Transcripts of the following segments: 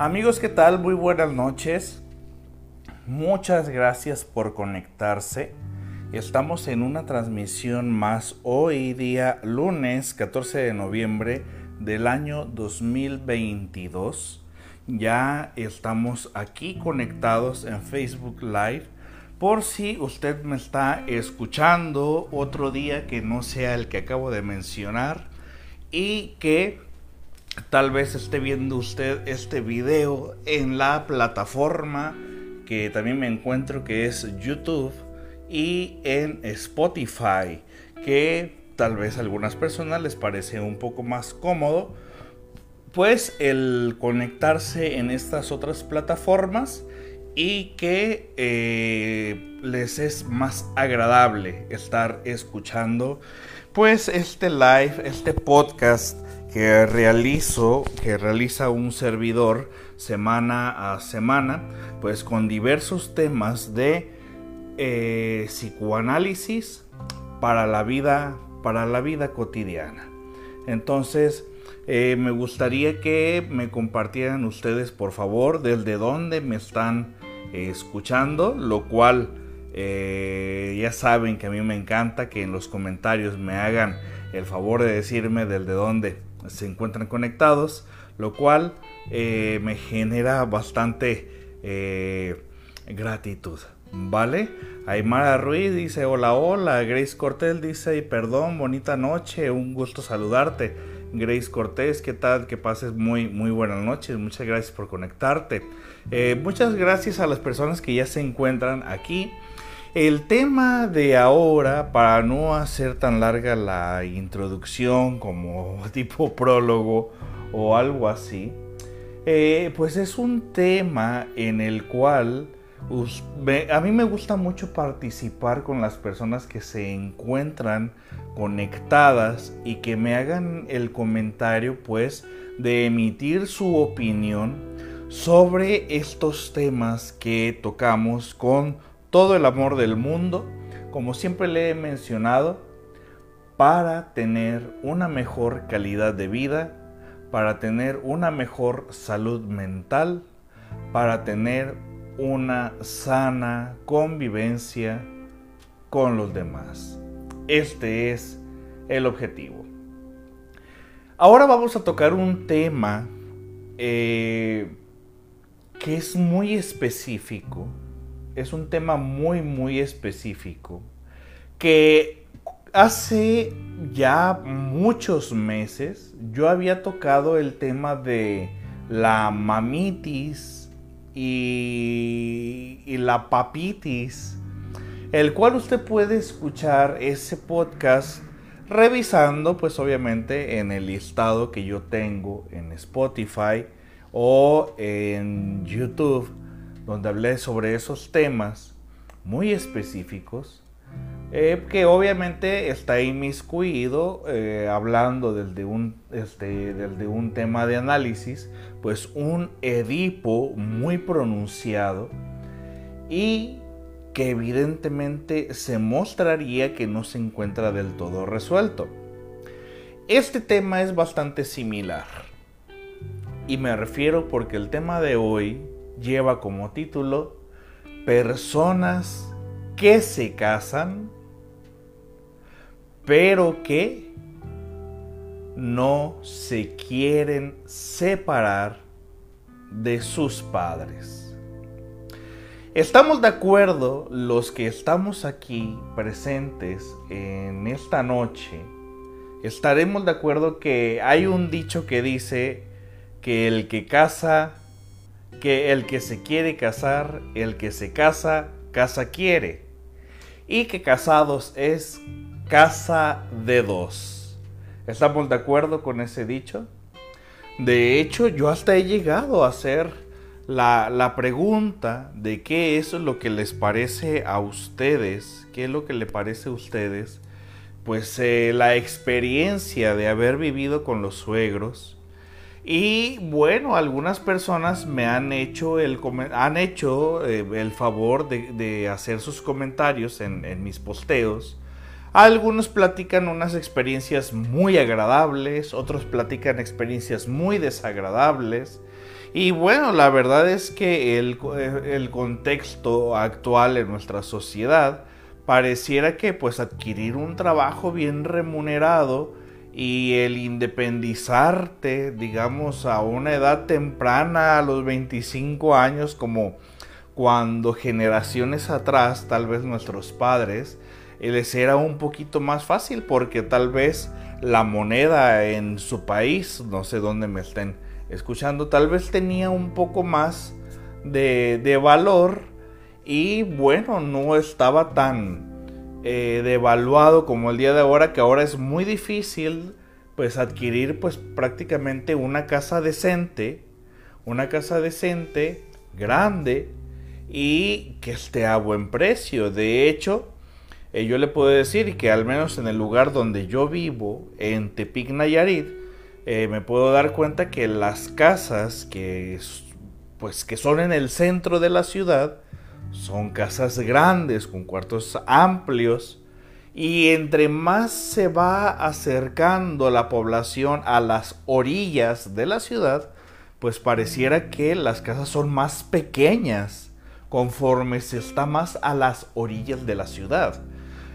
Amigos, ¿qué tal? Muy buenas noches. Muchas gracias por conectarse. Estamos en una transmisión más hoy día lunes 14 de noviembre del año 2022. Ya estamos aquí conectados en Facebook Live. Por si usted me está escuchando otro día que no sea el que acabo de mencionar y que Tal vez esté viendo usted este video en la plataforma que también me encuentro que es YouTube y en Spotify que tal vez a algunas personas les parece un poco más cómodo pues el conectarse en estas otras plataformas y que eh, les es más agradable estar escuchando pues este live, este podcast que realizo, que realiza un servidor semana a semana, pues con diversos temas de eh, psicoanálisis para la vida, para la vida cotidiana. Entonces, eh, me gustaría que me compartieran ustedes, por favor, desde dónde me están eh, escuchando, lo cual ya saben que a mí me encanta que en los comentarios me hagan el favor de decirme desde dónde se encuentran conectados, lo cual eh, me genera bastante eh, gratitud. ¿Vale? Aymara Ruiz dice hola hola, Grace Cortés dice perdón, bonita noche, un gusto saludarte. Grace Cortés, ¿qué tal? Que pases muy, muy buenas noches, muchas gracias por conectarte. Eh, muchas gracias a las personas que ya se encuentran aquí. El tema de ahora, para no hacer tan larga la introducción como tipo prólogo o algo así, eh, pues es un tema en el cual a mí me gusta mucho participar con las personas que se encuentran conectadas y que me hagan el comentario pues de emitir su opinión sobre estos temas que tocamos con todo el amor del mundo, como siempre le he mencionado, para tener una mejor calidad de vida, para tener una mejor salud mental, para tener una sana convivencia con los demás. Este es el objetivo. Ahora vamos a tocar un tema eh, que es muy específico es un tema muy, muy específico que hace ya muchos meses yo había tocado el tema de la mamitis y, y la papitis, el cual usted puede escuchar ese podcast revisando pues obviamente en el listado que yo tengo en Spotify o en YouTube donde hablé sobre esos temas muy específicos, eh, que obviamente está inmiscuido eh, hablando desde un, este, desde un tema de análisis, pues un Edipo muy pronunciado y que evidentemente se mostraría que no se encuentra del todo resuelto. Este tema es bastante similar y me refiero porque el tema de hoy lleva como título Personas que se casan, pero que no se quieren separar de sus padres. Estamos de acuerdo los que estamos aquí presentes en esta noche, estaremos de acuerdo que hay un dicho que dice que el que casa que el que se quiere casar, el que se casa, casa quiere. Y que casados es casa de dos. ¿Estamos de acuerdo con ese dicho? De hecho, yo hasta he llegado a hacer la, pregunta de qué es lo que les parece a ustedes, qué es lo que le parece a ustedes, pues eh, la experiencia de haber vivido con los suegros, y bueno, algunas personas me han hecho el, han hecho, eh, el favor de, hacer sus comentarios en, mis posteos Algunos platican unas experiencias muy agradables, otros platican experiencias muy desagradables. Y bueno, la verdad es que el, el contexto actual en nuestra sociedad pareciera que pues adquirir un trabajo bien remunerado y el independizarte, digamos, a una edad temprana, a los 25 años, como cuando generaciones atrás, tal vez nuestros padres, les era un poquito más fácil porque tal vez la moneda en su país, no sé dónde me estén escuchando, tal vez tenía un poco más de, de valor y bueno, no estaba tan eh, devaluado como el día de ahora, que ahora es muy difícil pues adquirir pues prácticamente una casa decente, una casa decente, grande y que esté a buen precio. De hecho, eh, yo le puedo decir que al menos en el lugar donde yo vivo, en Tepic Nayarit, eh, me puedo dar cuenta que las casas que, pues, que son en el centro de la ciudad son casas grandes con cuartos amplios y entre más se va acercando la población a las orillas de la ciudad, pues pareciera que las casas son más pequeñas conforme se está más a las orillas de la ciudad.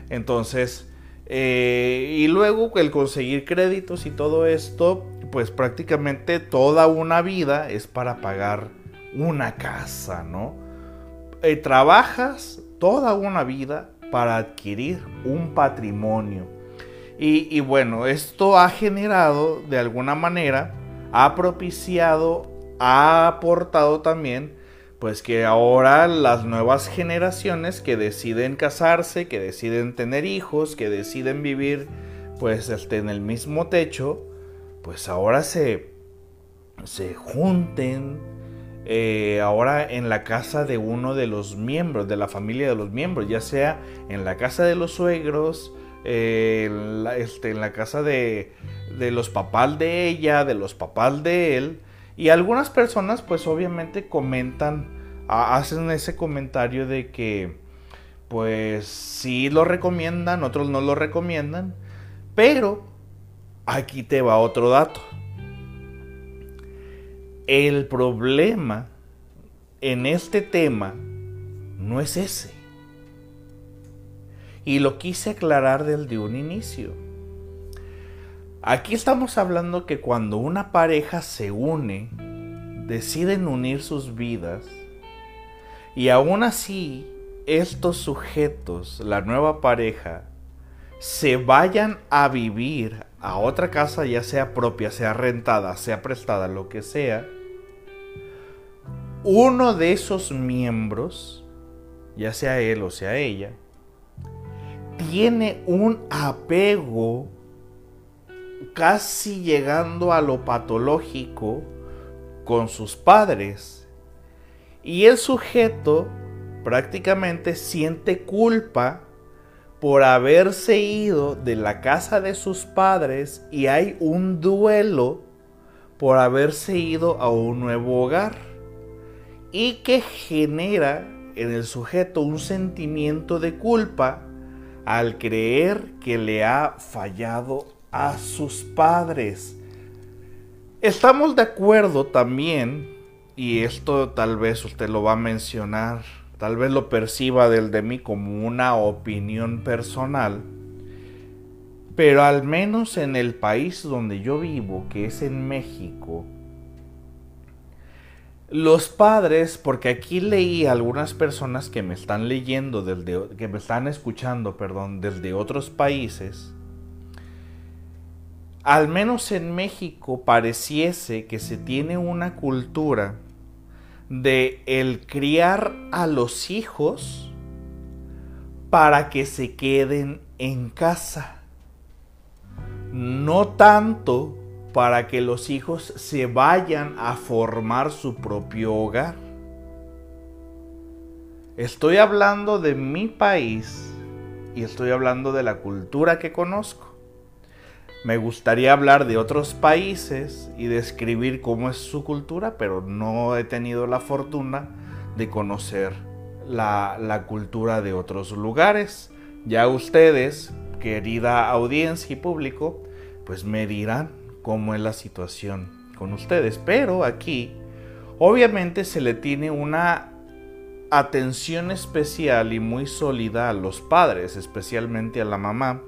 Entonces, eh, y luego el conseguir créditos y todo esto, pues prácticamente toda una vida es para pagar una casa, ¿no? Eh, trabajas toda una vida para adquirir un patrimonio. Y, bueno, esto ha generado de alguna manera, ha propiciado, ha aportado también, pues que ahora las nuevas generaciones que deciden casarse, que deciden tener hijos, que deciden vivir pues este, en el mismo techo, pues ahora se, se junten, eh, ahora en la casa de uno de los miembros, de la familia de los miembros, ya sea en la casa de los suegros, eh, en, la, este, en, la, casa de, de los papás de ella, de los papás de él. Y algunas personas pues obviamente comentan, hacen ese comentario de que pues sí lo recomiendan, otros no lo recomiendan, pero aquí te va otro dato. El problema en este tema no es ese. Y lo quise aclarar desde un inicio. Aquí estamos hablando que cuando una pareja se une, deciden unir sus vidas, y aún así estos sujetos, la nueva pareja, se vayan a vivir a otra casa, ya sea propia, sea rentada, sea prestada, lo que sea, uno de esos miembros, ya sea él o sea ella, tiene un apego casi llegando a lo patológico con sus padres. Y el sujeto prácticamente siente culpa por haberse ido de la casa de sus padres y hay un duelo por haberse ido a un nuevo hogar y que genera en el sujeto un sentimiento de culpa al creer que le ha fallado a sus padres. Estamos de acuerdo también, y esto tal vez usted lo va a mencionar tal vez lo perciba del de mí como una opinión personal, pero al menos en el país donde yo vivo, que es en México, los padres, porque aquí leí algunas personas que me están leyendo, que me están escuchando, perdón, desde otros países, al menos en México pareciese que se tiene una cultura de el criar a los hijos para que se queden en casa. No tanto para que los hijos se vayan a formar su propio hogar. Estoy hablando de mi país y estoy hablando de la cultura que conozco. Me gustaría hablar de otros países y describir cómo es su cultura, pero no he tenido la fortuna de conocer la, cultura de otros lugares. Ya ustedes, querida audiencia y público, pues me dirán cómo es la situación con ustedes. Pero aquí, obviamente se le tiene una atención especial y muy sólida a los padres, especialmente a la mamá.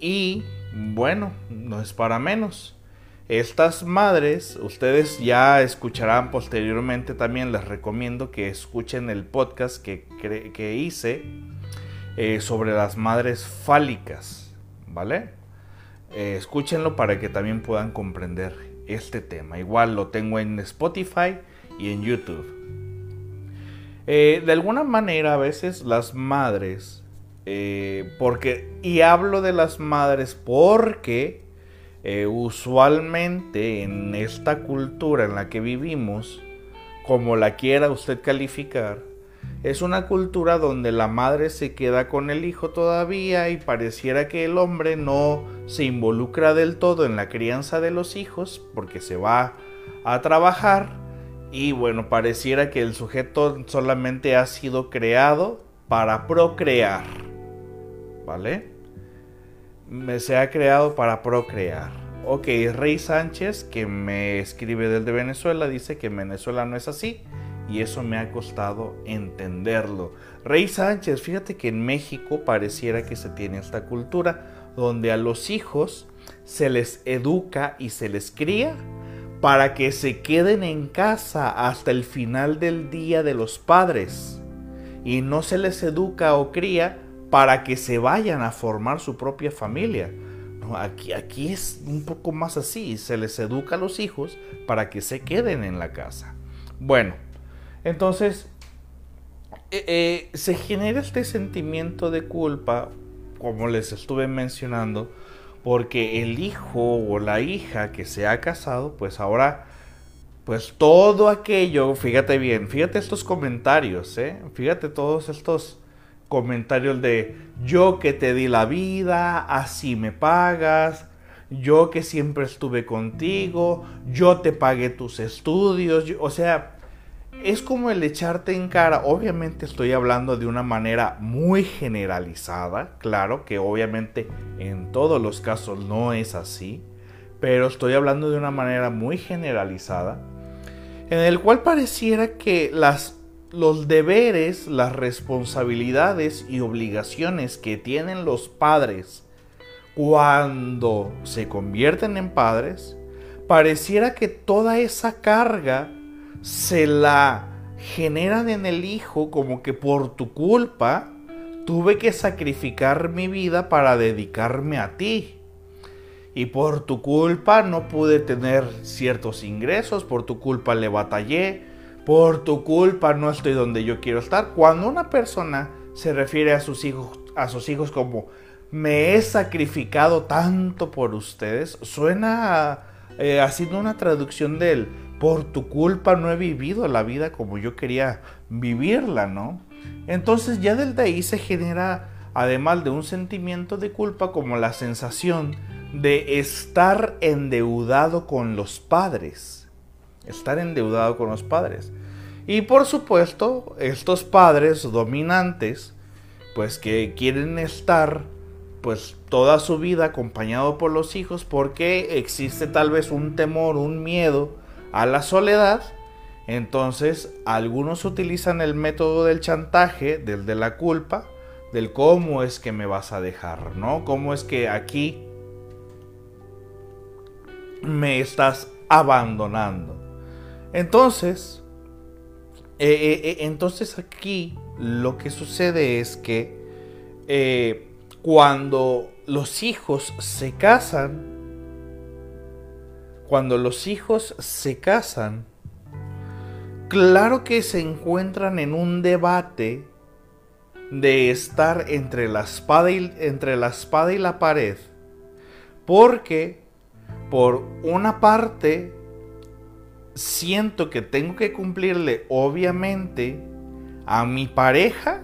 Y bueno, no es para menos. Estas madres, ustedes ya escucharán posteriormente también, les recomiendo que escuchen el podcast que, que hice eh, sobre las madres fálicas, ¿vale? Eh, escúchenlo para que también puedan comprender este tema. Igual lo tengo en Spotify y en YouTube. Eh, de alguna manera a veces las madres, porque, y hablo de las madres porque usualmente en esta cultura en la que vivimos, como la quiera usted calificar, es una cultura donde la madre se queda con el hijo todavía y pareciera que el hombre no se involucra del todo en la crianza de los hijos porque se va a trabajar y bueno, pareciera que el sujeto solamente ha sido creado para procrear. ¿Vale? Se ha creado para procrear. Ok, Rey Sánchez, que me escribe desde Venezuela, dice que en Venezuela no es así y eso me ha costado entenderlo. Rey Sánchez, fíjate que en México pareciera que se tiene esta cultura donde a los hijos se les educa y se les cría para que se queden en casa hasta el final del día de los padres y no se les educa o cría para que se vayan a formar su propia familia. aquí, aquí es un poco más así, se les educa a los hijos para que se queden en la casa. Bueno, entonces, eh, eh, se genera este sentimiento de culpa, como les estuve mencionando, porque el hijo o la hija que se ha casado, pues ahora, pues todo aquello, fíjate bien, fíjate estos comentarios, ¿eh? fíjate todos estos comentarios de yo que te di la vida, así me pagas, yo que siempre estuve contigo, yo te pagué tus estudios, o sea, es como el echarte en cara. Obviamente estoy hablando de una manera muy generalizada. Claro que obviamente en todos los casos no es así. Pero estoy hablando de una manera muy generalizada. En el cual pareciera que las, los deberes, las responsabilidades y obligaciones que tienen los padres cuando se convierten en padres, pareciera que toda esa carga se la generan en el hijo como que por tu culpa tuve que sacrificar mi vida para dedicarme a ti. Y por tu culpa no pude tener ciertos ingresos, por tu culpa le batallé, por tu culpa no estoy donde yo quiero estar. Cuando una persona se refiere a sus hijos, a sus hijos como me he sacrificado tanto por ustedes, suena eh, haciendo una traducción del por tu culpa no he vivido la vida como yo quería vivirla, ¿no? Entonces ya desde ahí se genera, además de un sentimiento de culpa, como la sensación de estar endeudado con los padres. Estar endeudado con los padres. Y por supuesto, estos padres dominantes, pues que quieren estar pues toda su vida acompañado por los hijos porque existe tal vez un temor, un miedo a la soledad, entonces algunos utilizan el método del chantaje, del de la culpa, del cómo es que me vas a dejar, ¿no? ¿Cómo es que aquí me estás abandonando? Entonces, eh, eh, eh, entonces aquí lo que sucede es que cuando los hijos se casan, cuando los hijos se casan, claro que se encuentran en un debate de estar entre y, entre la, espada y la pared, porque por una parte siento que tengo que cumplirle obviamente a mi pareja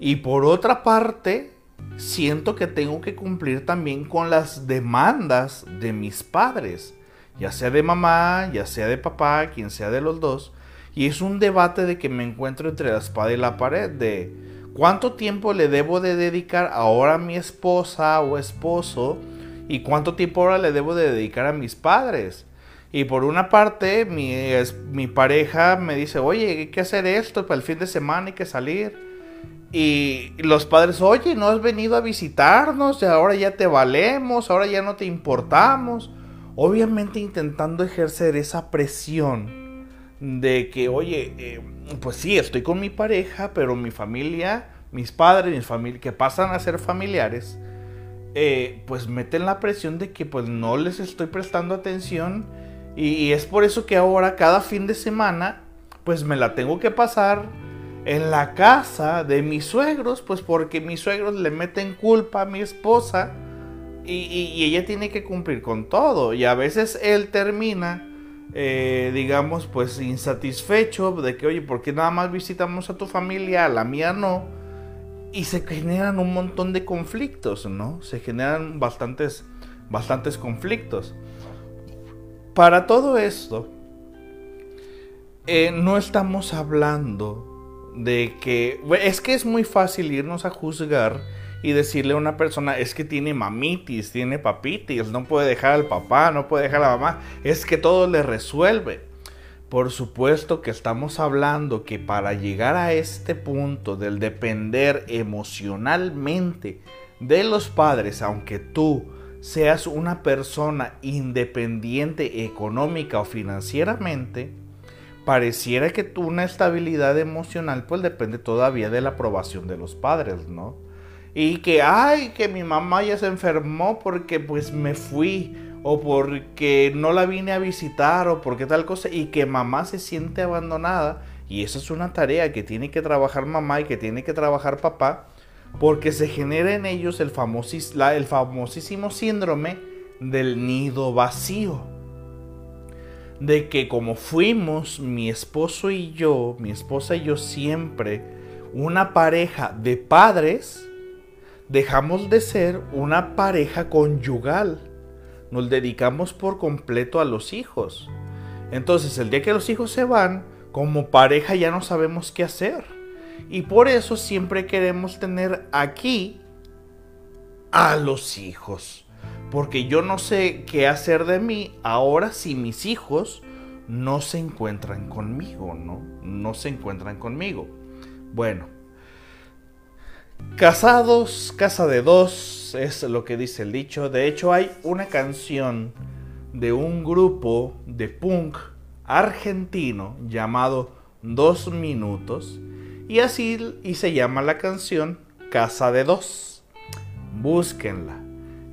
y por otra parte siento que tengo que cumplir también con las demandas de mis padres, ya sea de mamá, ya sea de papá, quien sea de los dos. Y es un debate de que me encuentro entre la espada y la pared, de ¿Cuánto tiempo le debo de dedicar ahora a mi esposa o esposo? ¿Y cuánto tiempo ahora le debo de dedicar a mis padres? Y por una parte, mi, mi pareja me dice, oye, hay que hacer esto para el fin de semana, hay que salir. Y los padres, oye, no has venido a visitarnos, ahora ya te valemos, ahora ya no te importamos. Obviamente intentando ejercer esa presión de que, oye, eh, pues sí, estoy con mi pareja, pero mi familia, mis padres, mis familia, que pasan a ser familiares, eh, pues meten la presión de que pues no les estoy prestando atención y, es por eso que ahora cada fin de semana pues me la tengo que pasar en la casa de mis suegros, pues porque mis suegros le meten culpa a mi esposa y, ella tiene que cumplir con todo. Y a veces él termina, eh, digamos, pues insatisfecho de que, oye, ¿por qué nada más visitamos a tu familia, a la mía no? Y se generan un montón de conflictos, ¿no? Se generan bastantes, bastantes conflictos. Para todo esto, eh, no estamos hablando de que... Es que es muy fácil irnos a juzgar y decirle a una persona, es que tiene mamitis, tiene papitis, no puede dejar al papá, no puede dejar a la mamá, es que todo le resuelve. Por supuesto que estamos hablando que para llegar a este punto del depender emocionalmente de los padres, aunque tú seas una persona independiente económica o financieramente, pareciera que tu una estabilidad emocional pues depende todavía de la aprobación de los padres, ¿no? Y que, ay, que mi mamá ya se enfermó porque pues me fui o porque no la vine a visitar o porque tal cosa y que mamá se siente abandonada y esa es una tarea que tiene que trabajar mamá y que tiene que trabajar papá porque se genera en ellos el, el famosísimo síndrome del nido vacío. De que como fuimos mi esposo y yo, mi esposa y yo siempre, una pareja de padres, dejamos de ser una pareja conyugal. Nos dedicamos por completo a los hijos. Entonces el día que los hijos se van, como pareja ya no sabemos qué hacer y por eso siempre queremos tener aquí a los hijos. Porque yo no sé qué hacer de mí ahora si mis hijos no se encuentran conmigo, ¿no? No se encuentran conmigo. Bueno, casados, casa de dos, es lo que dice el dicho. De hecho, hay una canción de un grupo de punk argentino llamado Dos Minutos y así y se llama la canción Casa de Dos. Búsquenla.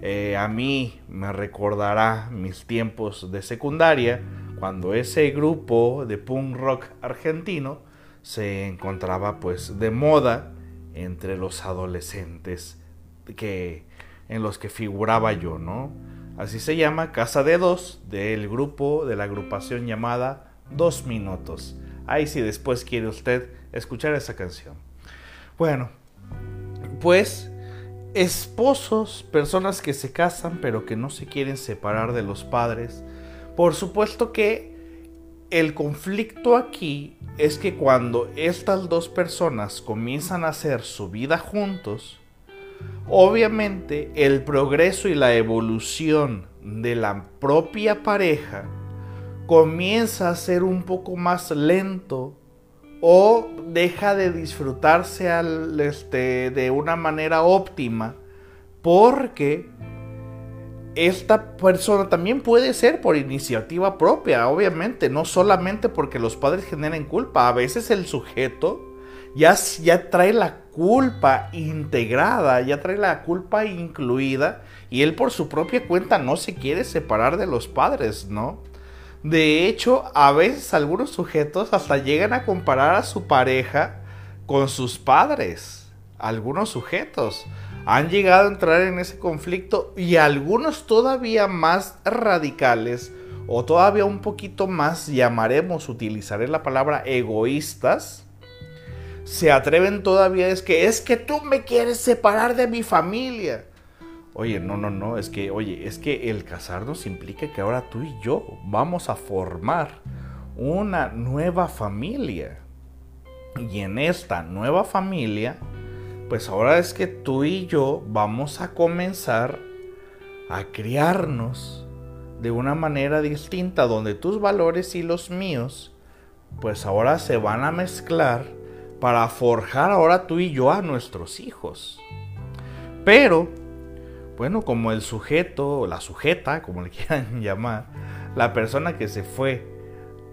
Eh, a mí me recordará mis tiempos de secundaria cuando ese grupo de punk rock argentino se encontraba pues de moda entre los adolescentes que en los que figuraba yo, ¿no? Así se llama Casa de Dos del grupo de la agrupación llamada Dos Minutos. Ahí si después quiere usted escuchar esa canción. Bueno, pues esposos, personas que se casan pero que no se quieren separar de los padres, por supuesto que el conflicto aquí es que cuando estas dos personas comienzan a hacer su vida juntos, obviamente el progreso y la evolución de la propia pareja comienza a ser un poco más lento o deja de disfrutarse al, este, de una manera óptima porque esta persona también puede ser por iniciativa propia, obviamente, no solamente porque los padres generen culpa, a veces el sujeto ya, ya trae la culpa integrada, ya trae la culpa incluida y él por su propia cuenta no se quiere separar de los padres, ¿no? De hecho, a veces algunos sujetos hasta llegan a comparar a su pareja con sus padres. Algunos sujetos han llegado a entrar en ese conflicto y algunos todavía más radicales o todavía un poquito más, llamaremos, utilizaré la palabra egoístas, se atreven todavía es que es que tú me quieres separar de mi familia. Oye, no, no, no, es que, oye, es que el casarnos implica que ahora tú y yo vamos a formar una nueva familia. Y en esta nueva familia pues ahora es que tú y yo vamos a comenzar a criarnos de una manera distinta, donde tus valores y los míos, pues ahora se van a mezclar para forjar ahora tú y yo a nuestros hijos. Pero, bueno, como el sujeto, o la sujeta, como le quieran llamar, la persona que se fue,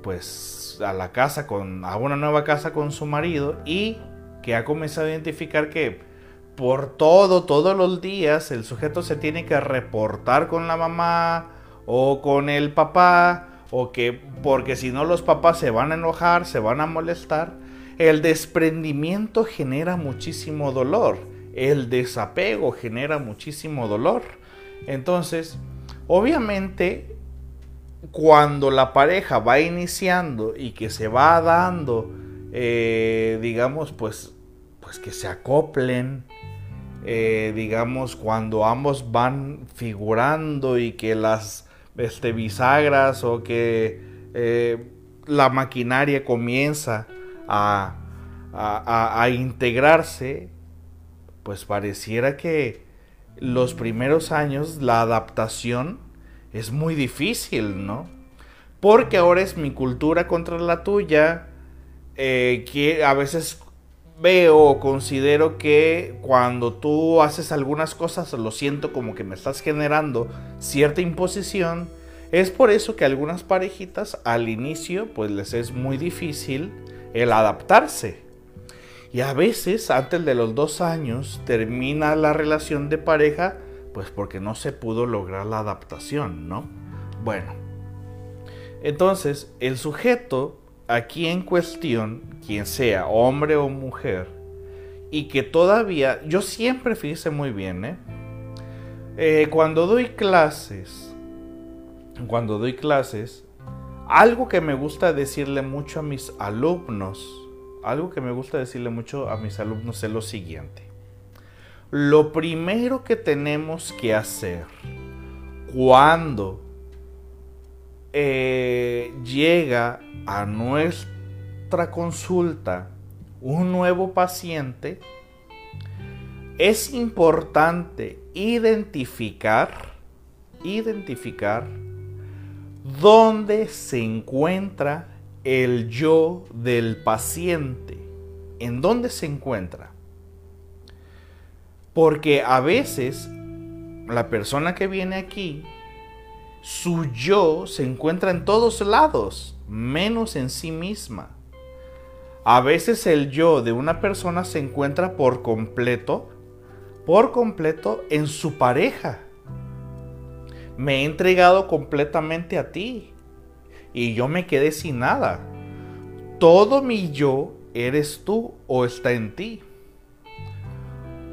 pues a la casa con, a una nueva casa con su marido y que ha comenzado a identificar que por todo, todos los días, el sujeto se tiene que reportar con la mamá o con el papá, o que porque si no los papás se van a enojar, se van a molestar. El desprendimiento genera muchísimo dolor, el desapego genera muchísimo dolor. Entonces, obviamente, cuando la pareja va iniciando y que se va dando, eh, digamos, pues, pues que se acoplen, eh, digamos, cuando ambos van figurando y que las este, bisagras o que eh, la maquinaria comienza a, a, integrarse, pues pareciera que los primeros años la adaptación es muy difícil, ¿no? Porque ahora es mi cultura contra la tuya, eh, que a veces veo o considero que cuando tú haces algunas cosas lo siento como que me estás generando cierta imposición. Es por eso que algunas parejitas al inicio pues les es muy difícil el adaptarse. Y a veces antes de los dos años termina la relación de pareja pues porque no se pudo lograr la adaptación, ¿no? Bueno, entonces el sujeto aquí en cuestión, quien sea, hombre o mujer, y que todavía, yo siempre fíjese muy bien, ¿eh? ¿eh? cuando doy clases, cuando doy clases, algo que me gusta decirle mucho a mis alumnos, algo que me gusta decirle mucho a mis alumnos es lo siguiente. Lo primero que tenemos que hacer cuando eh, llega a nuestra consulta un nuevo paciente, es importante identificar, identificar dónde se encuentra el yo del paciente. ¿En dónde se encuentra? Porque a veces la persona que viene aquí su yo se encuentra en todos lados, menos en sí misma. A veces el yo de una persona se encuentra por completo, por completo en su pareja. Me he entregado completamente a ti y yo me quedé sin nada. Todo mi yo eres tú o está en ti.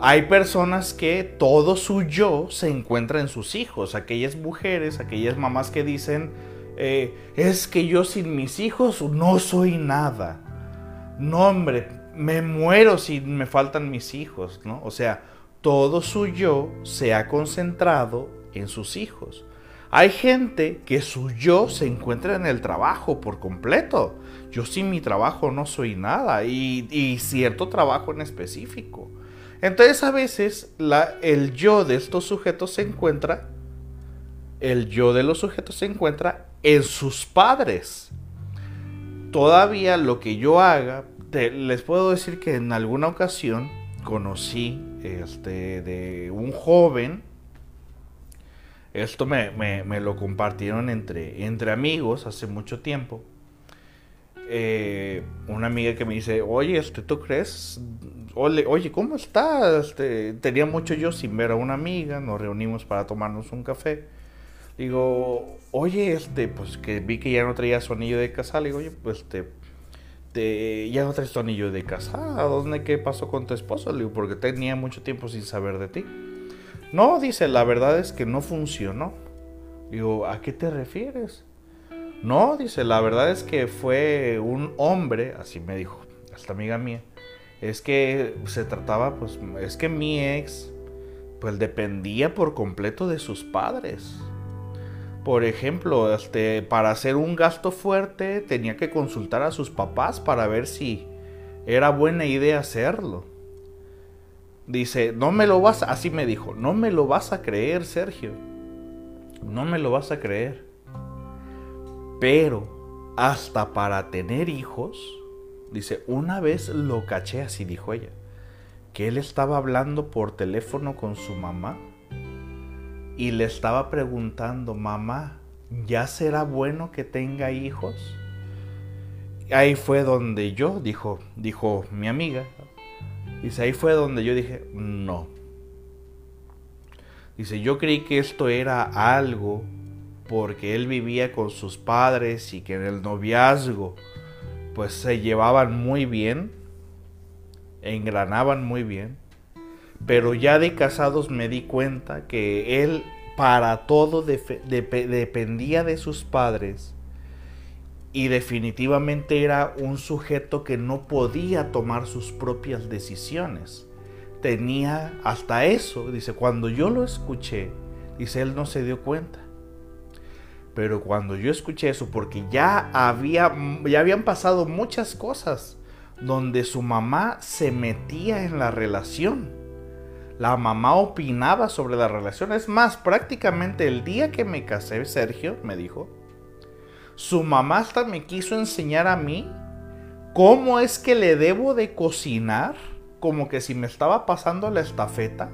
Hay personas que todo su yo se encuentra en sus hijos, aquellas mujeres, aquellas mamás que dicen, eh, es que yo sin mis hijos no soy nada. No, hombre, me muero si me faltan mis hijos, ¿no? O sea, todo su yo se ha concentrado en sus hijos. Hay gente que su yo se encuentra en el trabajo por completo. Yo sin mi trabajo no soy nada y, cierto trabajo en específico. Entonces a veces el yo de estos sujetos se encuentra, el yo de los sujetos se encuentra en sus padres. Todavía lo que yo haga, les puedo decir que en alguna ocasión conocí este, de un joven, esto me, me, lo compartieron entre, entre amigos hace mucho tiempo. Eh, una amiga que me dice, oye, este, ¿tú crees oye, ¿cómo estás? Este, tenía mucho yo sin ver a una amiga, nos reunimos para tomarnos un café. Digo, oye, este, pues que vi que ya no traía su anillo de casa. Le digo, oye, pues te, ya no traes tu anillo de casa. ¿Dónde qué pasó con tu esposo? Le digo, porque tenía mucho tiempo sin saber de ti. No, dice, la verdad es que no funcionó. Digo, ¿a qué te refieres? No, dice, la verdad es que fue un hombre, así me dijo, esta amiga mía, es que se trataba, pues, es que mi ex, pues dependía por completo de sus padres. Por ejemplo, este, para hacer un gasto fuerte tenía que consultar a sus papás para ver si era buena idea hacerlo. Dice, no me lo vas, así me dijo, no me lo vas a creer, Sergio. No me lo vas a creer. Pero hasta para tener hijos, dice, una vez lo caché, así dijo ella, que él estaba hablando por teléfono con su mamá y le estaba preguntando, mamá, ¿ya será bueno que tenga hijos? Ahí fue donde yo, dijo, dijo mi amiga, Dice, ahí fue donde yo dije, no. Dice, yo creí que esto era algo porque él vivía con sus padres y que en el noviazgo pues se llevaban muy bien, engranaban muy bien, pero ya de casados me di cuenta que él para todo dependía de sus padres y definitivamente era un sujeto que no podía tomar sus propias decisiones. Tenía hasta eso, dice, cuando yo lo escuché, dice, él no se dio cuenta. Pero cuando yo escuché eso, porque ya, había, ya habían pasado muchas cosas donde su mamá se metía en la relación. La mamá opinaba sobre la relación. Es más, prácticamente el día que me casé, Sergio me dijo, su mamá hasta me quiso enseñar a mí cómo es que le debo de cocinar, como que si me estaba pasando la estafeta,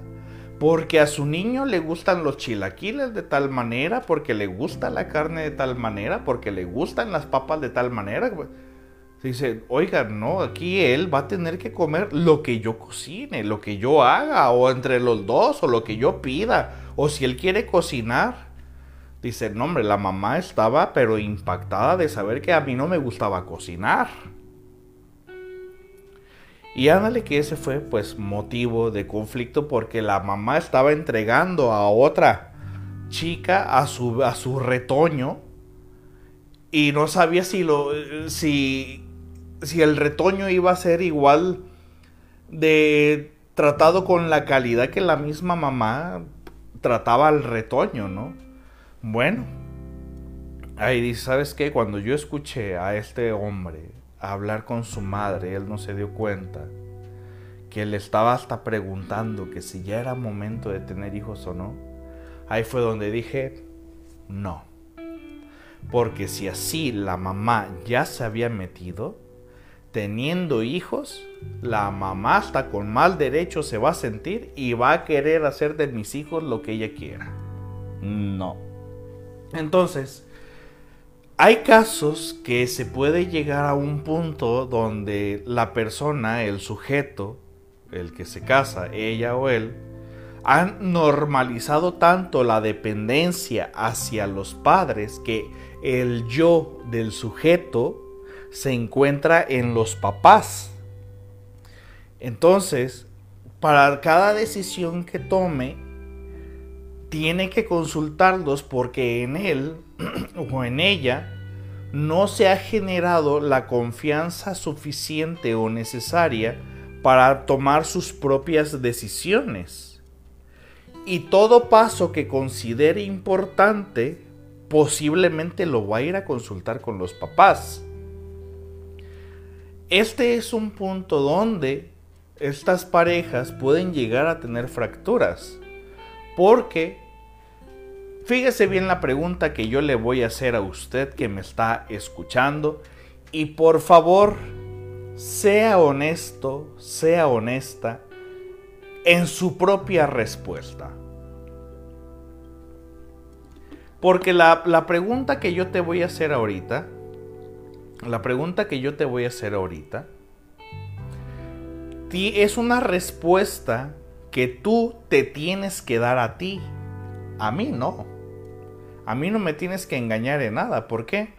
porque a su niño le gustan los chilaquiles de tal manera, porque le gusta la carne de tal manera, porque le gustan las papas de tal manera. Dice, oiga, no, aquí él va a tener que comer lo que yo cocine, lo que yo haga, o entre los dos, o lo que yo pida, o si él quiere cocinar. Dice, no hombre, la mamá estaba pero impactada de saber que a mí no me gustaba cocinar. Y ándale que ese fue pues motivo de conflicto porque la mamá estaba entregando a otra chica a su, a su retoño y no sabía si lo si si el retoño iba a ser igual de tratado con la calidad que la misma mamá trataba al retoño, ¿no? Bueno, ahí dice, ¿sabes qué? Cuando yo escuché a este hombre hablar con su madre, él no se dio cuenta que le estaba hasta preguntando que si ya era momento de tener hijos o no. Ahí fue donde dije, no. Porque si así la mamá ya se había metido, teniendo hijos, la mamá hasta con mal derecho se va a sentir y va a querer hacer de mis hijos lo que ella quiera. No. Entonces, hay casos que se puede llegar a un punto donde la persona, el sujeto, el que se casa, ella o él, han normalizado tanto la dependencia hacia los padres que el yo del sujeto se encuentra en los papás. Entonces, para cada decisión que tome, tiene que consultarlos porque en él o en ella no se ha generado la confianza suficiente o necesaria para tomar sus propias decisiones. Y todo paso que considere importante posiblemente lo va a ir a consultar con los papás. Este es un punto donde estas parejas pueden llegar a tener fracturas. Porque Fíjese bien la pregunta que yo le voy a hacer a usted que me está escuchando y por favor, sea honesto, sea honesta en su propia respuesta. Porque la, la, pregunta que yo te voy a hacer ahorita, la pregunta que yo te voy a hacer ahorita, es una respuesta que tú te tienes que dar a ti. A mí no. A mí no me tienes que engañar en nada. ¿Por qué?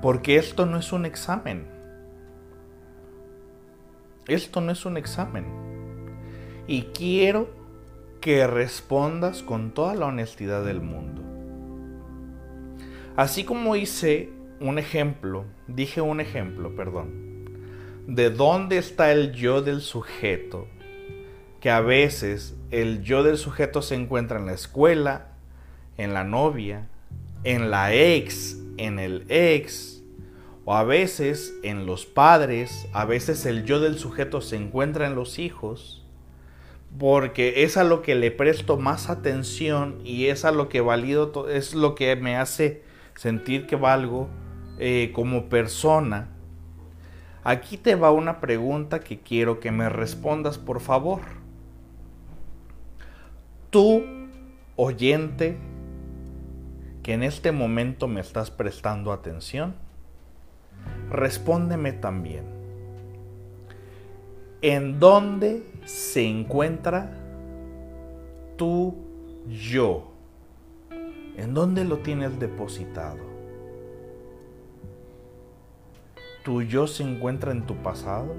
Porque esto no es un examen. Esto no es un examen. Y quiero que respondas con toda la honestidad del mundo. Así como hice un ejemplo, dije un ejemplo, perdón, de dónde está el yo del sujeto, que a veces el yo del sujeto se encuentra en la escuela, en la novia, en la ex, en el ex, o a veces en los padres, a veces el yo del sujeto se encuentra en los hijos. porque es a lo que le presto más atención y es a lo que valido, es lo que me hace sentir que valgo eh, como persona. Aquí te va una pregunta que quiero que me respondas, por favor. Tú, oyente, que en este momento me estás prestando atención, respóndeme también. ¿En dónde se encuentra tu yo? ¿En dónde lo tienes depositado? ¿Tu yo se encuentra en tu pasado?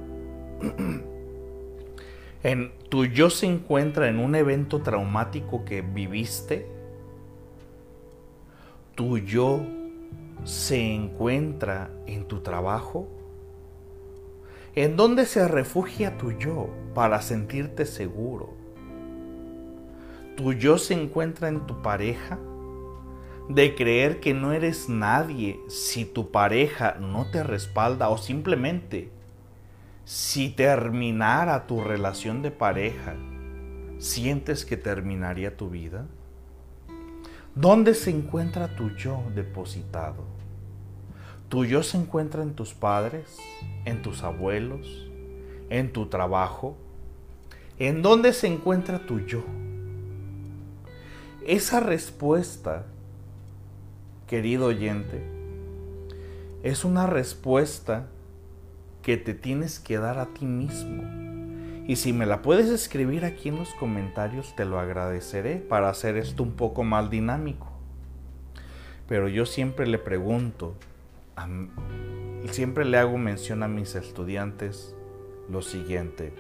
¿En, ¿Tu yo se encuentra en un evento traumático que viviste? ¿Tu yo se encuentra en tu trabajo? ¿En dónde se refugia tu yo para sentirte seguro? ¿Tu yo se encuentra en tu pareja? De creer que no eres nadie si tu pareja no te respalda o simplemente si terminara tu relación de pareja, ¿sientes que terminaría tu vida? ¿Dónde se encuentra tu yo depositado? ¿Tu yo se encuentra en tus padres? en tus abuelos, en tu trabajo? ¿En dónde se encuentra tu yo? Esa respuesta, querido oyente, es una respuesta que te tienes que dar a ti mismo. Y si me la puedes escribir aquí en los comentarios, te lo agradeceré para hacer esto un poco más dinámico. Pero yo siempre le pregunto a, siempre le hago mención a mis estudiantes lo siguiente.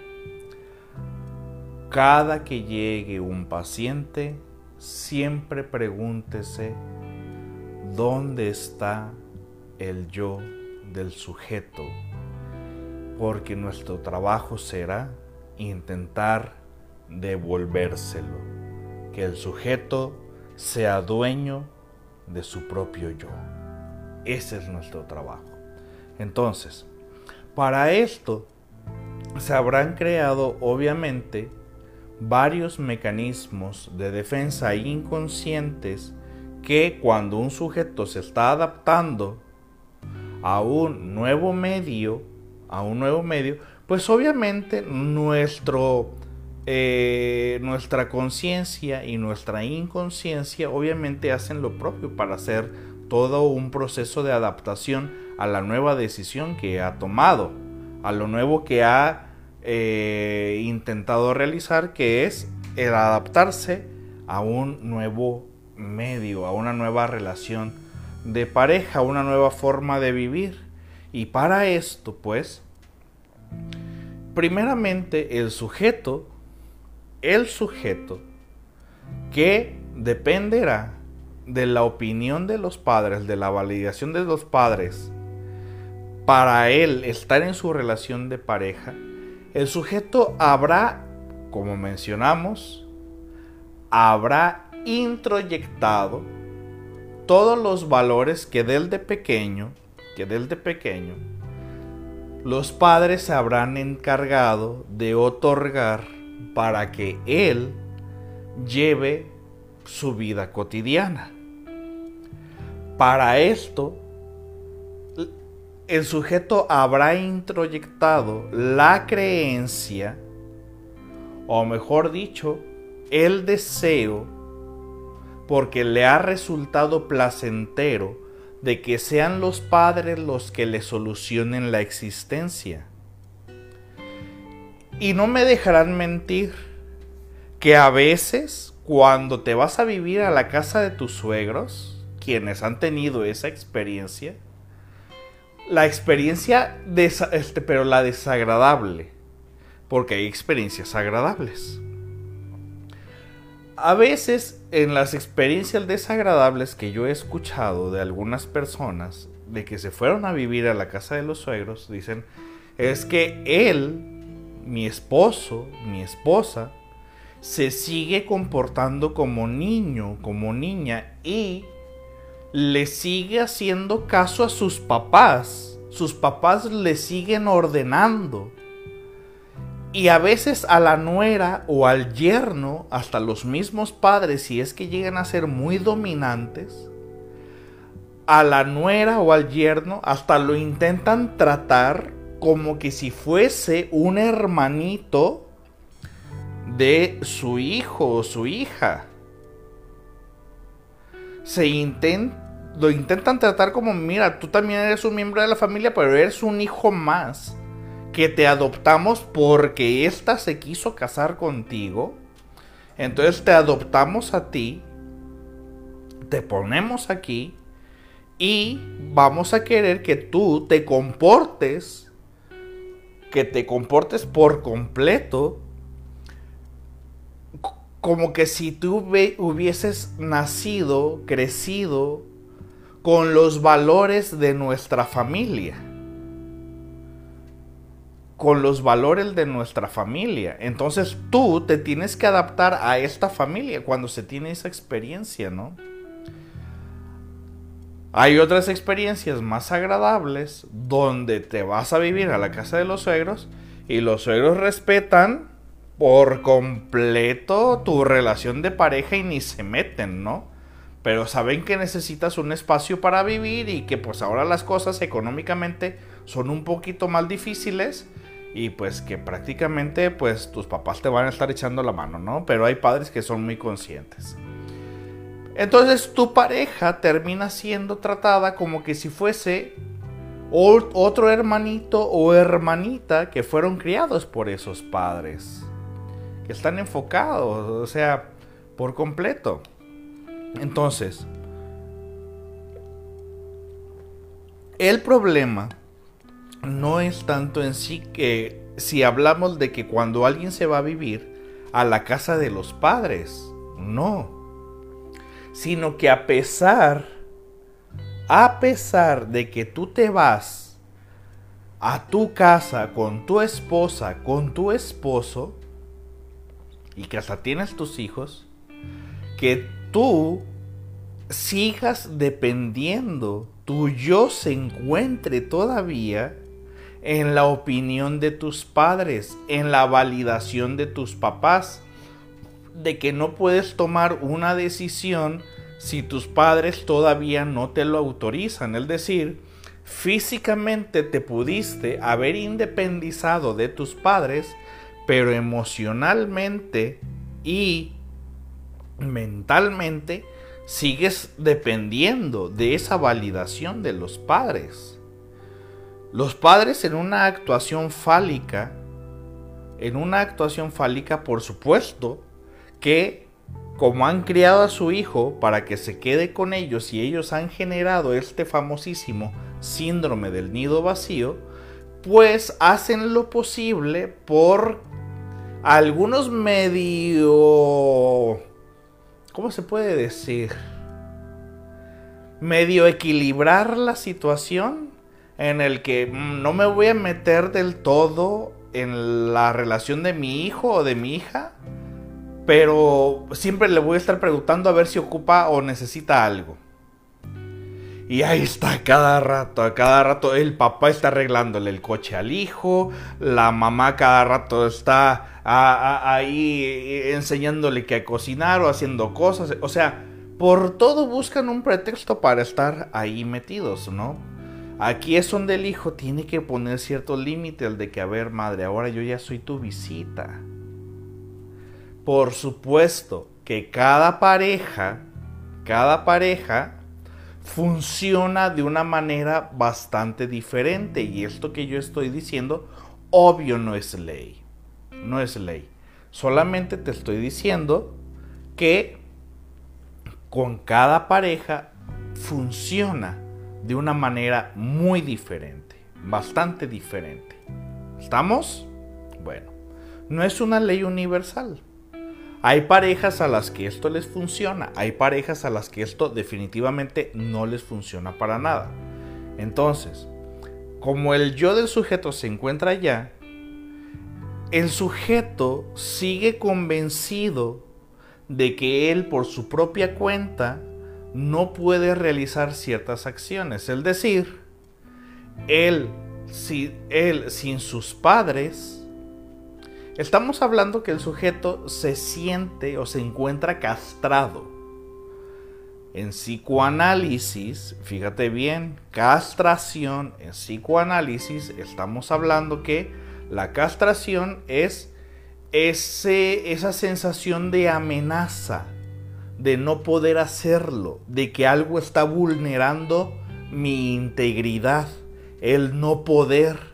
Cada que llegue un paciente, siempre pregúntese dónde está el yo del sujeto, porque nuestro trabajo será intentar devolvérselo, que el sujeto sea dueño de su propio yo. Ese es nuestro trabajo. Entonces, para esto se habrán creado obviamente varios mecanismos de defensa inconscientes que cuando un sujeto se está adaptando a un nuevo medio, a un nuevo medio, pues obviamente nuestro, eh, nuestra conciencia y nuestra inconsciencia obviamente hacen lo propio para hacer todo un proceso de adaptación a la nueva decisión que ha tomado, a lo nuevo que ha eh, intentado realizar, que es el adaptarse a un nuevo medio, a una nueva relación de pareja, a una nueva forma de vivir. Y para esto, pues, primeramente el sujeto, el sujeto, que dependerá de la opinión de los padres, de la validación de los padres para él estar en su relación de pareja, el sujeto habrá, como mencionamos, habrá introyectado todos los valores que del de pequeño, que del de pequeño, los padres se habrán encargado de otorgar para que él lleve su vida cotidiana. Para esto, el sujeto habrá introyectado la creencia, o mejor dicho, el deseo, porque le ha resultado placentero de que sean los padres los que le solucionen la existencia. Y no me dejarán mentir que a veces cuando te vas a vivir a la casa de tus suegros, quienes han tenido esa experiencia, la experiencia, este, pero la desagradable, porque hay experiencias agradables. A veces en las experiencias desagradables que yo he escuchado de algunas personas, de que se fueron a vivir a la casa de los suegros, dicen, es que él, mi esposo, mi esposa, se sigue comportando como niño, como niña y le sigue haciendo caso a sus papás. Sus papás le siguen ordenando. Y a veces a la nuera o al yerno, hasta los mismos padres, si es que llegan a ser muy dominantes, a la nuera o al yerno hasta lo intentan tratar como que si fuese un hermanito de su hijo o su hija. Se lo intentan tratar como, mira, tú también eres un miembro de la familia, pero eres un hijo más que te adoptamos porque ésta se quiso casar contigo. Entonces te adoptamos a ti, te ponemos aquí y vamos a querer que tú te comportes, que te comportes por completo, como que si tú hubieses nacido, crecido con los valores de nuestra familia. Con los valores de nuestra familia. Entonces tú te tienes que adaptar a esta familia cuando se tiene esa experiencia, ¿no? Hay otras experiencias más agradables donde te vas a vivir a la casa de los suegros y los suegros respetan por completo tu relación de pareja y ni se meten, ¿no? Pero saben que necesitas un espacio para vivir y que pues ahora las cosas económicamente son un poquito más difíciles y pues que prácticamente pues tus papás te van a estar echando la mano, ¿no? Pero hay padres que son muy conscientes. Entonces tu pareja termina siendo tratada como que si fuese otro hermanito o hermanita que fueron criados por esos padres. Que están enfocados, o sea, por completo. Entonces, el problema no es tanto en sí que si hablamos de que cuando alguien se va a vivir a la casa de los padres, no. Sino que a pesar, a pesar de que tú te vas a tu casa con tu esposa, con tu esposo, y que hasta tienes tus hijos, que tú sigas dependiendo, tu yo se encuentre todavía en la opinión de tus padres, en la validación de tus papás, de que no puedes tomar una decisión si tus padres todavía no te lo autorizan. Es decir, físicamente te pudiste haber independizado de tus padres, pero emocionalmente y mentalmente sigues dependiendo de esa validación de los padres. Los padres en una actuación fálica, en una actuación fálica por supuesto, que como han criado a su hijo para que se quede con ellos y ellos han generado este famosísimo síndrome del nido vacío, pues hacen lo posible por algunos medio... ¿Cómo se puede decir? Medio equilibrar la situación en el que mm, no me voy a meter del todo en la relación de mi hijo o de mi hija pero siempre le voy a estar preguntando a ver si ocupa o necesita algo. Y ahí está, cada rato, a cada rato el papá está arreglándole el coche al hijo, la mamá cada rato está ahí enseñándole que a cocinar o haciendo cosas. O sea, por todo buscan un pretexto para estar ahí metidos, ¿no? Aquí es donde el hijo tiene que poner cierto límite, el de que, a ver, madre, ahora yo ya soy tu visita. Por supuesto que cada pareja, cada pareja funciona de una manera bastante diferente y esto que yo estoy diciendo obvio no es ley. No es ley. Solamente te estoy diciendo que con cada pareja funciona de una manera muy diferente, bastante diferente. ¿Estamos? Bueno, no es una ley universal. Hay parejas a las que esto les funciona, hay parejas a las que esto definitivamente no les funciona para nada. Entonces, como el yo del sujeto se encuentra allá, el sujeto sigue convencido de que él por su propia cuenta no puede realizar ciertas acciones. Es decir, él, si, él sin sus padres, Estamos hablando que el sujeto se siente o se encuentra castrado. En psicoanálisis, fíjate bien, castración, en psicoanálisis estamos hablando que la castración es ese, esa sensación de amenaza, de no poder hacerlo, de que algo está vulnerando mi integridad, el no poder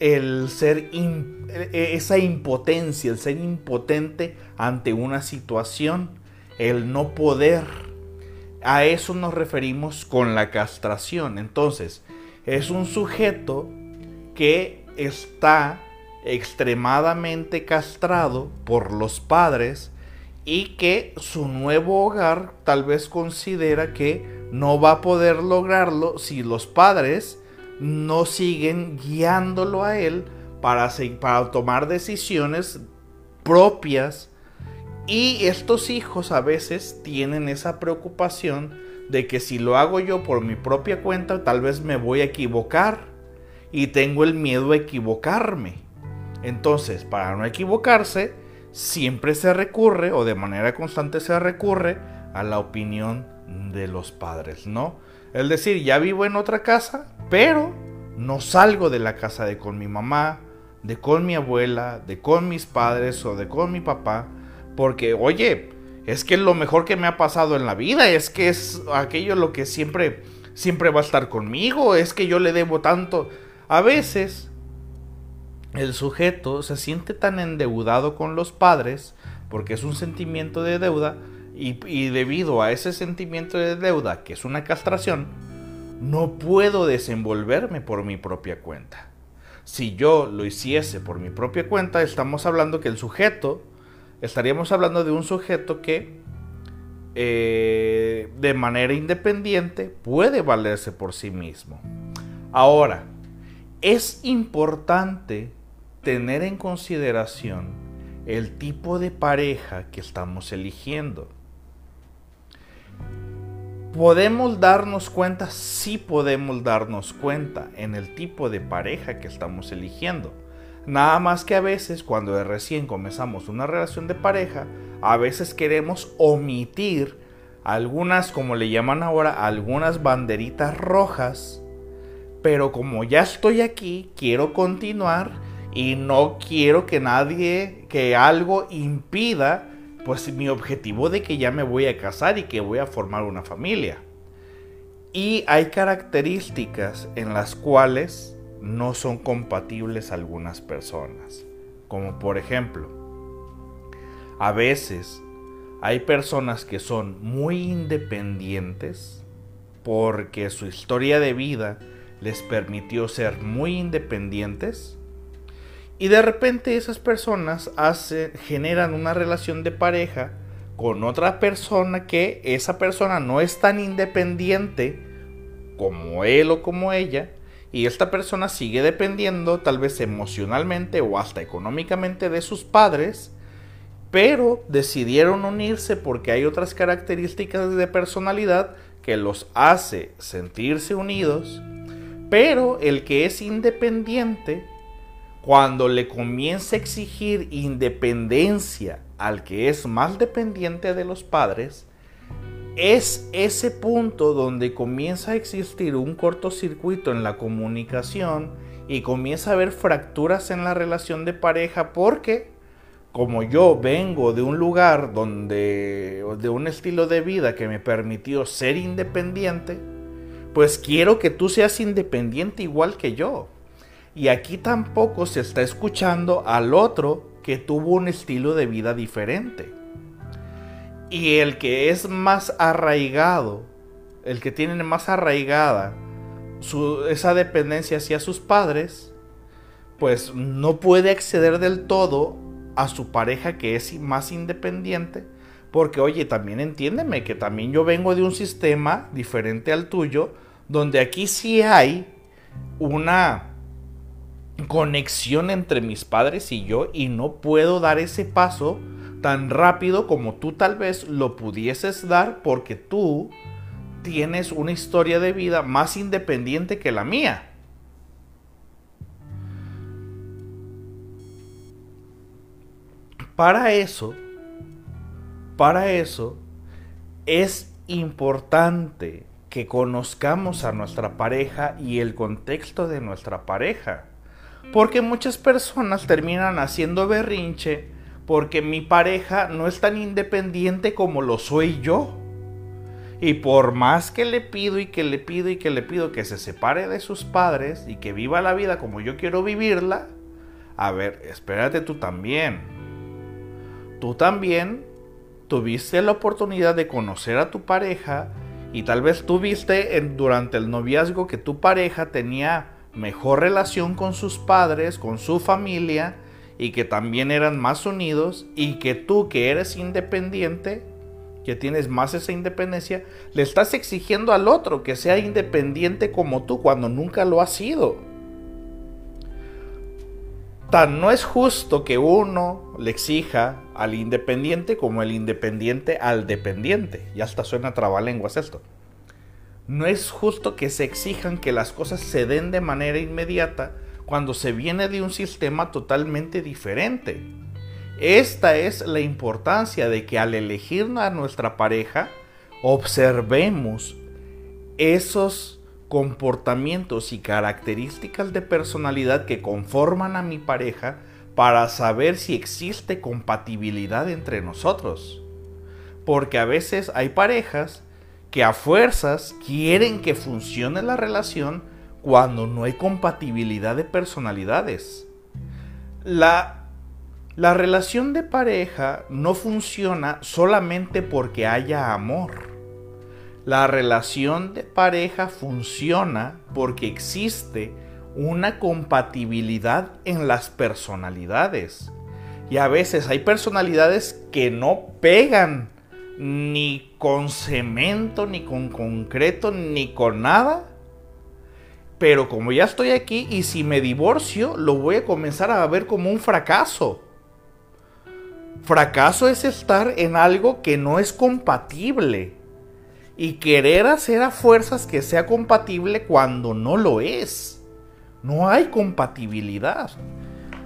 el ser e, esa impotencia, el ser impotente ante una situación, el no poder. A eso nos referimos con la castración. Entonces, es un sujeto que está extremadamente castrado por los padres y que su nuevo hogar tal vez considera que no va a poder lograrlo si los padres no siguen guiándolo a él para, para tomar decisiones propias. Y estos hijos a veces tienen esa preocupación de que si lo hago yo por mi propia cuenta, tal vez me voy a equivocar. Y tengo el miedo a equivocarme. Entonces, para no equivocarse, siempre se recurre, o de manera constante se recurre, a la opinión de los padres, ¿no? Es decir, ya vivo en otra casa, pero no salgo de la casa de con mi mamá, de con mi abuela, de con mis padres o de con mi papá, porque oye, es que lo mejor que me ha pasado en la vida, es que es aquello lo que siempre siempre va a estar conmigo, es que yo le debo tanto. A veces el sujeto se siente tan endeudado con los padres, porque es un sentimiento de deuda, y, debido a ese sentimiento de deuda, que es una castración, no puedo desenvolverme por mi propia cuenta. Si yo lo hiciese por mi propia cuenta, estamos hablando que el sujeto, estaríamos hablando de un sujeto que eh, de manera independiente puede valerse por sí mismo. Ahora, es importante tener en consideración el tipo de pareja que estamos eligiendo. ¿Podemos darnos cuenta? Sí podemos darnos cuenta en el tipo de pareja que estamos eligiendo. Nada más que a veces cuando recién comenzamos una relación de pareja, a veces queremos omitir algunas, como le llaman ahora, algunas banderitas rojas. Pero como ya estoy aquí, quiero continuar y no quiero que nadie, que algo impida pues mi objetivo de que ya me voy a casar y que voy a formar una familia. Y hay características en las cuales no son compatibles algunas personas. Como por ejemplo, a veces hay personas que son muy independientes porque su historia de vida les permitió ser muy independientes y de repente esas personas generan una relación de pareja con otra persona que esa persona no es tan independiente como él o como ella. Y esta persona sigue dependiendo tal vez emocionalmente o hasta económicamente de sus padres. Pero decidieron unirse porque hay otras características de personalidad que los hace sentirse unidos. Pero el que es independiente cuando le comienza a exigir independencia al que es más dependiente de los padres, es ese punto donde comienza a existir un cortocircuito en la comunicación y comienza a haber fracturas en la relación de pareja porque como yo vengo de un lugar donde de un estilo de vida que me permitió ser independiente, pues quiero que tú seas independiente igual que yo. Y aquí tampoco se está escuchando al otro que tuvo un estilo de vida diferente. Y el que es más arraigado, el que tiene más arraigada esa dependencia hacia sus padres, pues no puede acceder del todo a su pareja que es más independiente. Porque oye, también entiéndeme que también yo vengo de un sistema diferente al tuyo, donde aquí sí hay una conexión entre mis padres y yo y no puedo dar ese paso tan rápido como tú tal vez lo pudieses dar porque tú tienes una historia de vida más independiente que la mía. Para eso, para eso, es importante que conozcamos a nuestra pareja y el contexto de nuestra pareja. Porque muchas personas terminan haciendo berrinche porque mi pareja no es tan independiente como lo soy yo. Y por más que le pido y que le pido y que le pido que se separe de sus padres y que viva la vida como yo quiero vivirla, a ver, espérate tú también. Tú también tuviste la oportunidad de conocer a tu pareja y tal vez tuviste durante el noviazgo que tu pareja tenía mejor relación con sus padres, con su familia y que también eran más unidos y que tú que eres independiente, que tienes más esa independencia, le estás exigiendo al otro que sea independiente como tú cuando nunca lo ha sido. Tan no es justo que uno le exija al independiente como el independiente al dependiente. Ya hasta suena trabalenguas esto. No es justo que se exijan que las cosas se den de manera inmediata cuando se viene de un sistema totalmente diferente. Esta es la importancia de que al elegir a nuestra pareja, observemos esos comportamientos y características de personalidad que conforman a mi pareja para saber si existe compatibilidad entre nosotros. Porque a veces hay parejas que a fuerzas quieren que funcione la relación cuando no hay compatibilidad de personalidades. La, la relación de pareja no funciona solamente porque haya amor. La relación de pareja funciona porque existe una compatibilidad en las personalidades. Y a veces hay personalidades que no pegan ni con cemento, ni con concreto, ni con nada. Pero como ya estoy aquí y si me divorcio, lo voy a comenzar a ver como un fracaso. Fracaso es estar en algo que no es compatible. Y querer hacer a fuerzas que sea compatible cuando no lo es. No hay compatibilidad.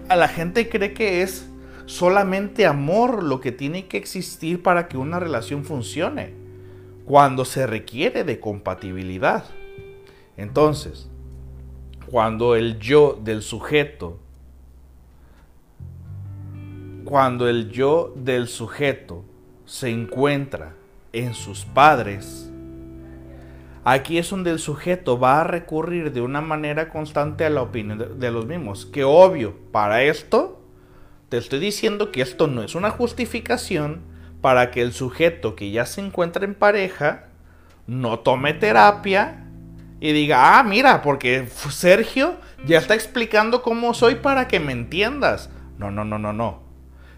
A la gente cree que es solamente amor lo que tiene que existir para que una relación funcione, cuando se requiere de compatibilidad. Entonces, cuando el yo del sujeto, cuando el yo del sujeto se encuentra en sus padres, Aquí es donde el sujeto va a recurrir de una manera constante a la opinión de, los mismos. Que obvio, para esto, te estoy diciendo que esto no es una justificación para que el sujeto que ya se encuentra en pareja no tome terapia y diga, ah, mira, porque Sergio ya está explicando cómo soy para que me entiendas. No, no, no, no, no.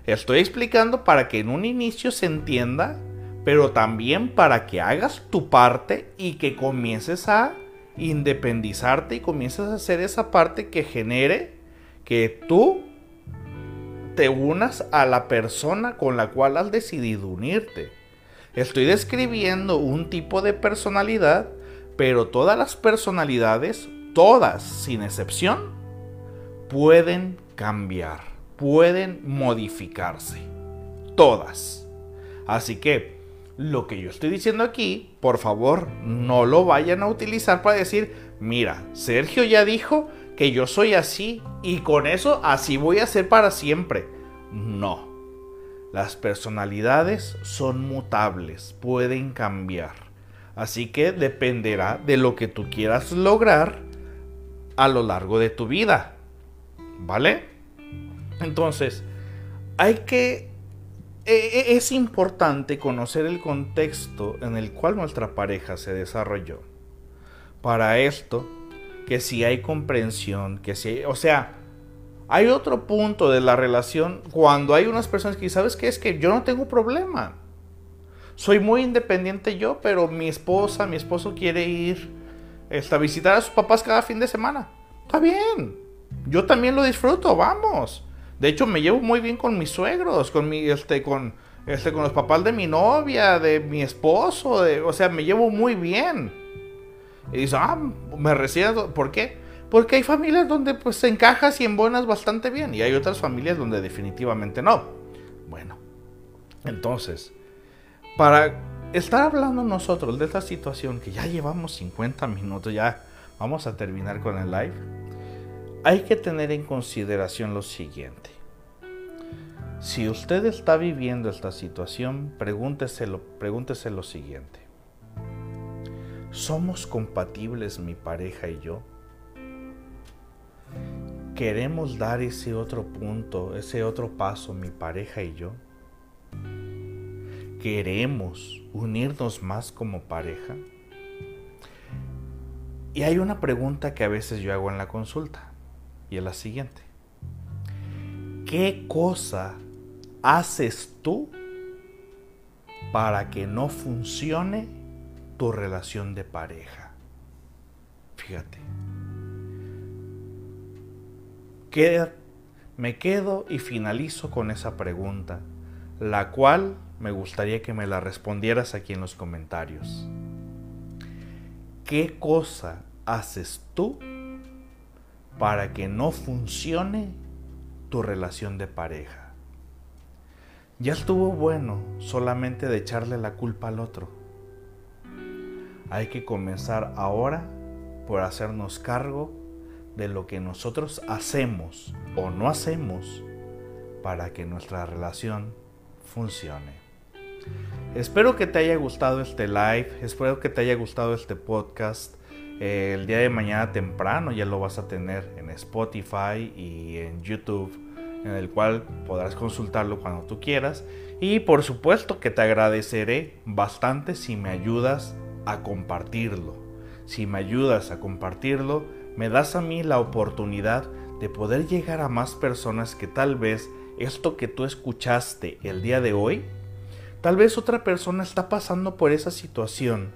Estoy explicando para que en un inicio se entienda pero también para que hagas tu parte y que comiences a independizarte y comiences a hacer esa parte que genere que tú te unas a la persona con la cual has decidido unirte. Estoy describiendo un tipo de personalidad, pero todas las personalidades, todas sin excepción, pueden cambiar, pueden modificarse. Todas. Así que lo que yo estoy diciendo aquí, por favor, no lo vayan a utilizar para decir, mira, Sergio ya dijo que yo soy así y con eso así voy a ser para siempre. No. Las personalidades son mutables, pueden cambiar. Así que dependerá de lo que tú quieras lograr a lo largo de tu vida. ¿Vale? Entonces, hay que e, e, es importante conocer el contexto en el cual nuestra pareja se desarrolló. Para esto, que si hay comprensión, que si hay, o sea, hay otro punto de la relación cuando hay unas personas que, ¿sabes qué? Es que yo no tengo problema. Soy muy independiente yo, pero mi esposa, mi esposo quiere ir este, a visitar a sus papás cada fin de semana. Está bien. Yo también lo disfruto, vamos. De hecho, me llevo muy bien con mis suegros, con mi, este, con, este, con los papás de mi novia, de mi esposo, de, o sea, me llevo muy bien. Y dice, ah, me recién, ¿por qué? Porque hay familias donde pues se encajas y embonas bastante bien y hay otras familias donde definitivamente no. Bueno, entonces, para estar hablando nosotros de esta situación que ya llevamos 50 minutos, ya vamos a terminar con el live, hay que tener en consideración lo siguiente. Si usted está viviendo esta situación, pregúntese pregúntese lo siguiente. ¿Somos compatibles mi pareja y yo? ¿Queremos dar ese otro punto, ese otro paso mi pareja y yo? ¿Queremos unirnos más como pareja? Y hay una pregunta que a veces yo hago en la consulta y es la siguiente. ¿Qué cosa haces tú para que no funcione tu relación de pareja? Fíjate. me quedo y finalizo con esa pregunta, la cual me gustaría que me la respondieras aquí en los comentarios. ¿Qué cosa haces tú para que no funcione tu relación de pareja? Ya estuvo bueno solamente de echarle la culpa al otro. Hay que comenzar ahora por hacernos cargo de lo que nosotros hacemos o no hacemos para que nuestra relación funcione. Espero que te haya gustado este live, espero que te haya gustado este podcast. el día de mañana temprano ya lo vas a tener en Spotify y en YouTube, en el cual podrás consultarlo cuando tú quieras. Y por supuesto que te agradeceré bastante si me ayudas a compartirlo. Si me ayudas a compartirlo, me das a mí la oportunidad de poder llegar a más personas que tal vez esto que tú escuchaste el día de hoy Tal vez otra persona está pasando por esa situación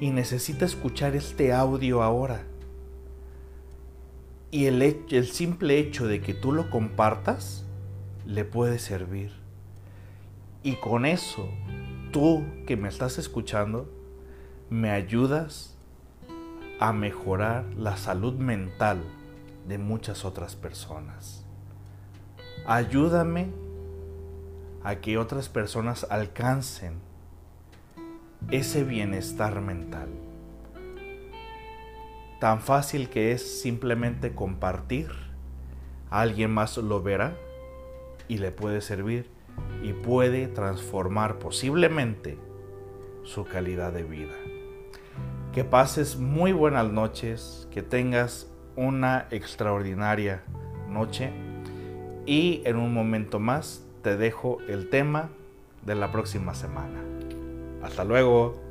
y necesita escuchar este audio ahora. Y el, simple hecho de que tú lo compartas le puede servir. Y con eso, tú que me estás escuchando, me ayudas a mejorar la salud mental de muchas otras personas. Ayúdame a que otras personas alcancen ese bienestar mental. Tan fácil que es simplemente compartir, alguien más lo verá y le puede servir y puede transformar posiblemente su calidad de vida. Que pases muy buenas noches, que tengas una extraordinaria noche y en un momento más te dejo el tema de la próxima semana. Hasta luego.